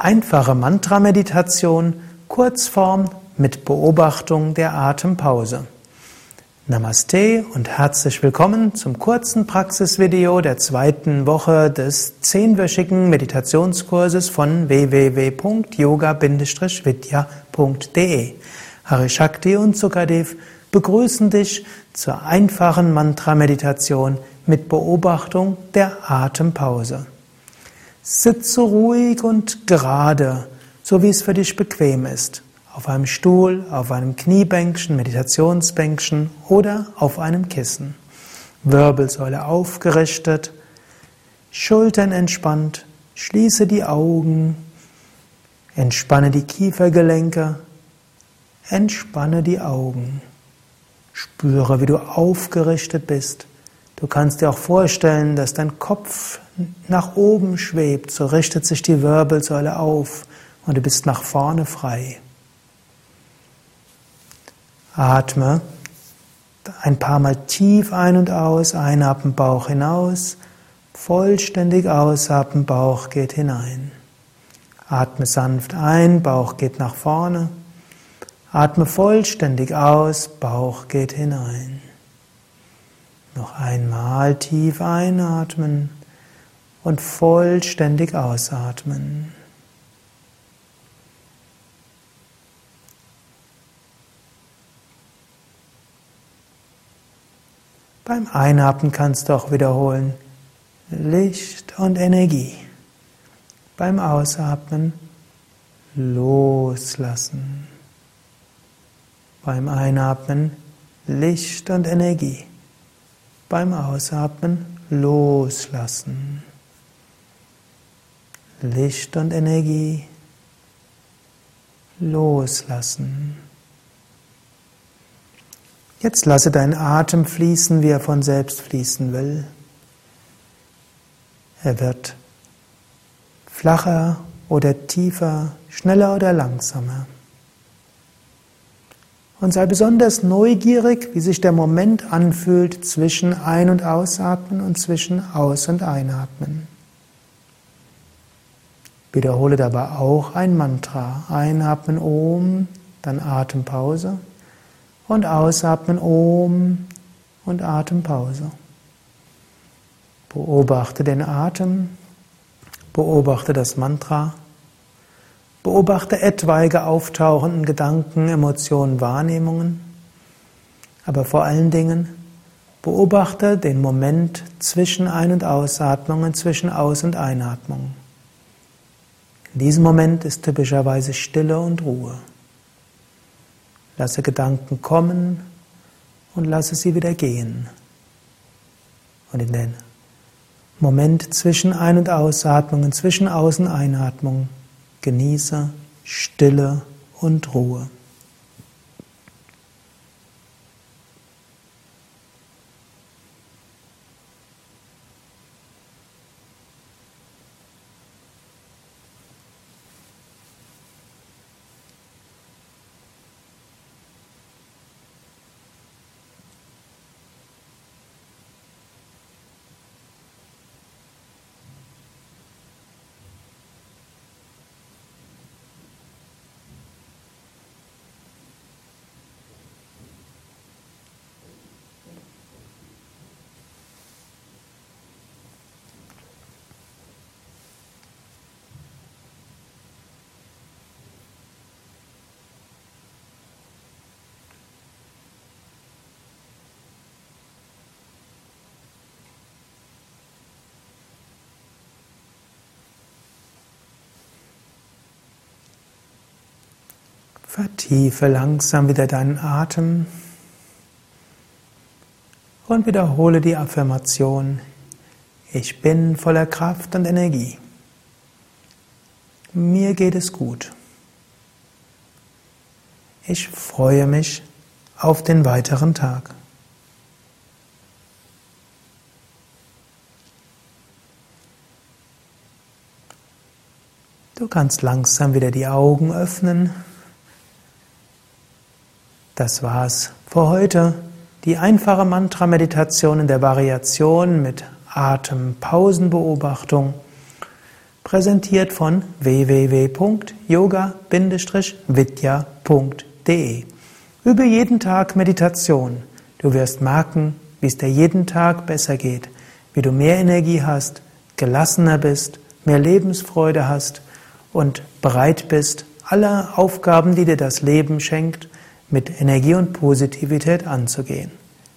Einfache Mantra-Meditation, Kurzform mit Beobachtung der Atempause. Namaste und herzlich willkommen zum kurzen Praxisvideo der zweiten Woche des zehnwöchigen Meditationskurses von www.yoga-vidya.de. Harishakti und Sukadev begrüßen dich zur einfachen Mantra-Meditation mit Beobachtung der Atempause. Sitze ruhig und gerade, so wie es für dich bequem ist. Auf einem Stuhl, auf einem Kniebänkchen, Meditationsbänkchen oder auf einem Kissen. Wirbelsäule aufgerichtet, Schultern entspannt, schließe die Augen, entspanne die Kiefergelenke, entspanne die Augen. Spüre, wie du aufgerichtet bist. Du kannst dir auch vorstellen, dass dein Kopf nach oben schwebt, so richtet sich die Wirbelsäule auf und du bist nach vorne frei. Atme ein paar Mal tief ein und aus, einatmen, Bauch hinaus, vollständig ausatmen, Bauch geht hinein. Atme sanft ein, Bauch geht nach vorne. Atme vollständig aus, Bauch geht hinein. Noch einmal tief einatmen und vollständig ausatmen. Beim Einatmen kannst du auch wiederholen Licht und Energie. Beim Ausatmen loslassen. Beim Einatmen Licht und Energie beim Ausatmen loslassen. Licht und Energie loslassen. Jetzt lasse deinen Atem fließen, wie er von selbst fließen will. Er wird flacher oder tiefer, schneller oder langsamer und sei besonders neugierig, wie sich der Moment anfühlt zwischen Ein- und Ausatmen und zwischen Aus- und Einatmen. Wiederhole dabei auch ein Mantra. Einatmen Om, dann Atempause und Ausatmen Om und Atempause. Beobachte den Atem, beobachte das Mantra. Beobachte etwaige auftauchenden Gedanken, Emotionen, Wahrnehmungen, aber vor allen Dingen beobachte den Moment zwischen Ein- und Ausatmungen, zwischen Aus- und Einatmung. In diesem Moment ist typischerweise Stille und Ruhe. Lasse Gedanken kommen und lasse sie wieder gehen. Und in den Moment zwischen Ein- und Ausatmungen, zwischen Aus- und Einatmung Genieße Stille und Ruhe. Vertiefe langsam wieder deinen Atem und wiederhole die Affirmation, ich bin voller Kraft und Energie. Mir geht es gut. Ich freue mich auf den weiteren Tag. Du kannst langsam wieder die Augen öffnen. Das war's für heute. Die einfache Mantra-Meditation in der Variation mit Atempausenbeobachtung. präsentiert von www.yoga-vidya.de. Übe jeden Tag Meditation. Du wirst merken, wie es dir jeden Tag besser geht, wie du mehr Energie hast, gelassener bist, mehr Lebensfreude hast und bereit bist, alle Aufgaben, die dir das Leben schenkt, mit Energie und Positivität anzugehen.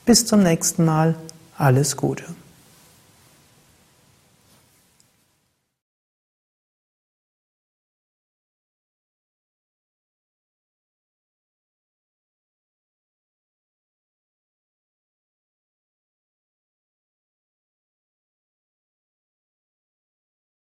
Bis zum nächsten Mal. Alles Gute.